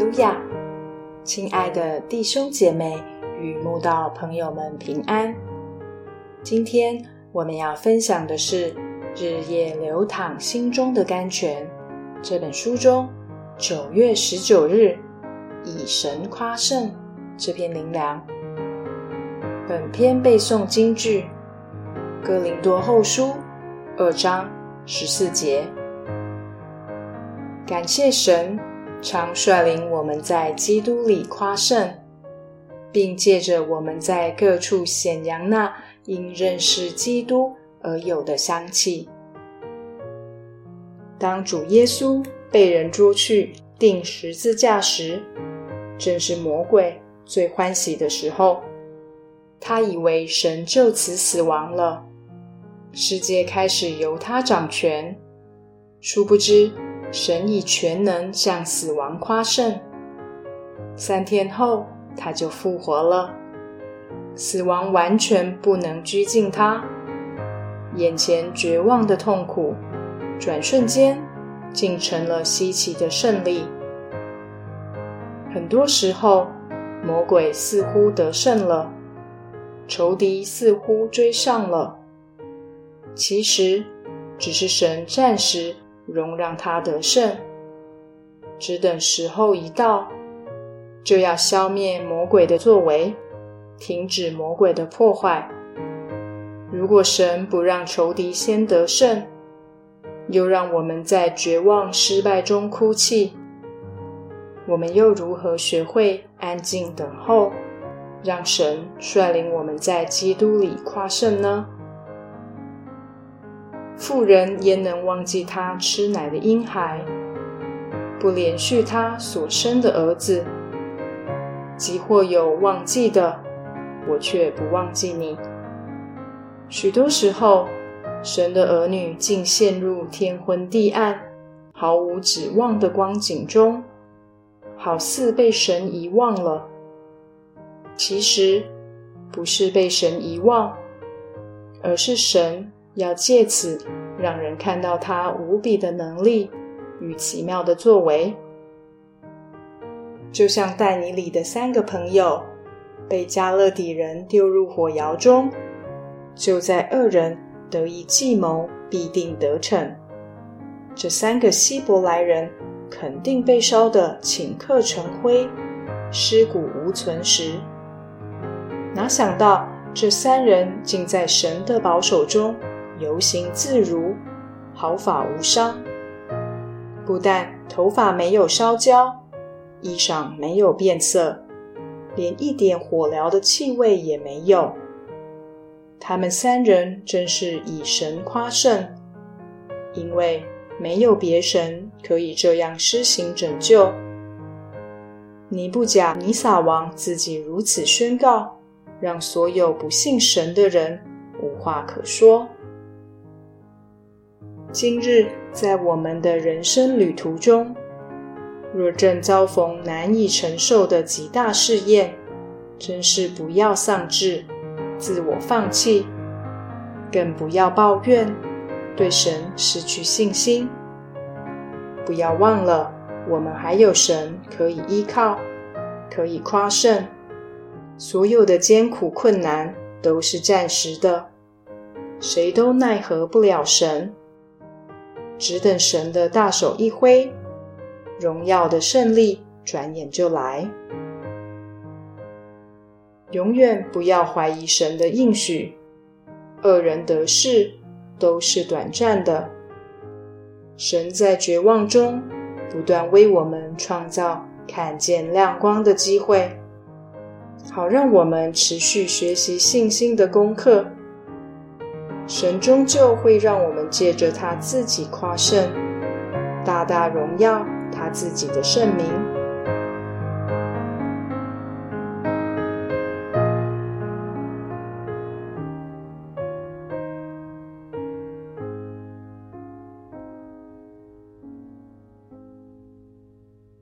哈利路亚！亲爱的弟兄姐妹与慕道朋友们平安。今天我们要分享的是《日夜流淌心中的甘泉》这本书中九月十九日以神夸胜这篇灵粮。本篇背诵京剧《哥林多后书》二章十四节。感谢神。常率领我们在基督里夸胜，并借着我们在各处显扬那因认识基督而有的香气。当主耶稣被人捉去钉十字架时，正是魔鬼最欢喜的时候。他以为神就此死亡了，世界开始由他掌权，殊不知。神以全能向死亡夸胜，三天后他就复活了，死亡完全不能拘禁他。眼前绝望的痛苦，转瞬间竟成了稀奇的胜利。很多时候，魔鬼似乎得胜了，仇敌似乎追上了，其实只是神暂时。容让他得胜，只等时候一到，就要消灭魔鬼的作为，停止魔鬼的破坏。如果神不让仇敌先得胜，又让我们在绝望失败中哭泣，我们又如何学会安静等候，让神率领我们在基督里夸胜呢？妇人焉能忘记她吃奶的婴孩，不连续她所生的儿子？即或有忘记的，我却不忘记你。许多时候，神的儿女竟陷入天昏地暗、毫无指望的光景中，好似被神遗忘了。其实，不是被神遗忘，而是神。要借此让人看到他无比的能力与奇妙的作为，就像带你里的三个朋友被加勒底人丢入火窑中，就在二人得以计谋，必定得逞。这三个希伯来人肯定被烧得顷刻成灰，尸骨无存时，哪想到这三人竟在神的保守中。游行自如，毫发无伤。不但头发没有烧焦，衣裳没有变色，连一点火燎的气味也没有。他们三人真是以神夸胜，因为没有别神可以这样施行拯救。尼布甲尼撒王自己如此宣告，让所有不信神的人无话可说。今日在我们的人生旅途中，若正遭逢难以承受的极大试验，真是不要丧志、自我放弃，更不要抱怨、对神失去信心。不要忘了，我们还有神可以依靠，可以夸胜。所有的艰苦困难都是暂时的，谁都奈何不了神。只等神的大手一挥，荣耀的胜利转眼就来。永远不要怀疑神的应许，恶人得势都是短暂的。神在绝望中不断为我们创造看见亮光的机会，好让我们持续学习信心的功课。神终究会让我们借着他自己夸胜，大大荣耀他自己的圣名。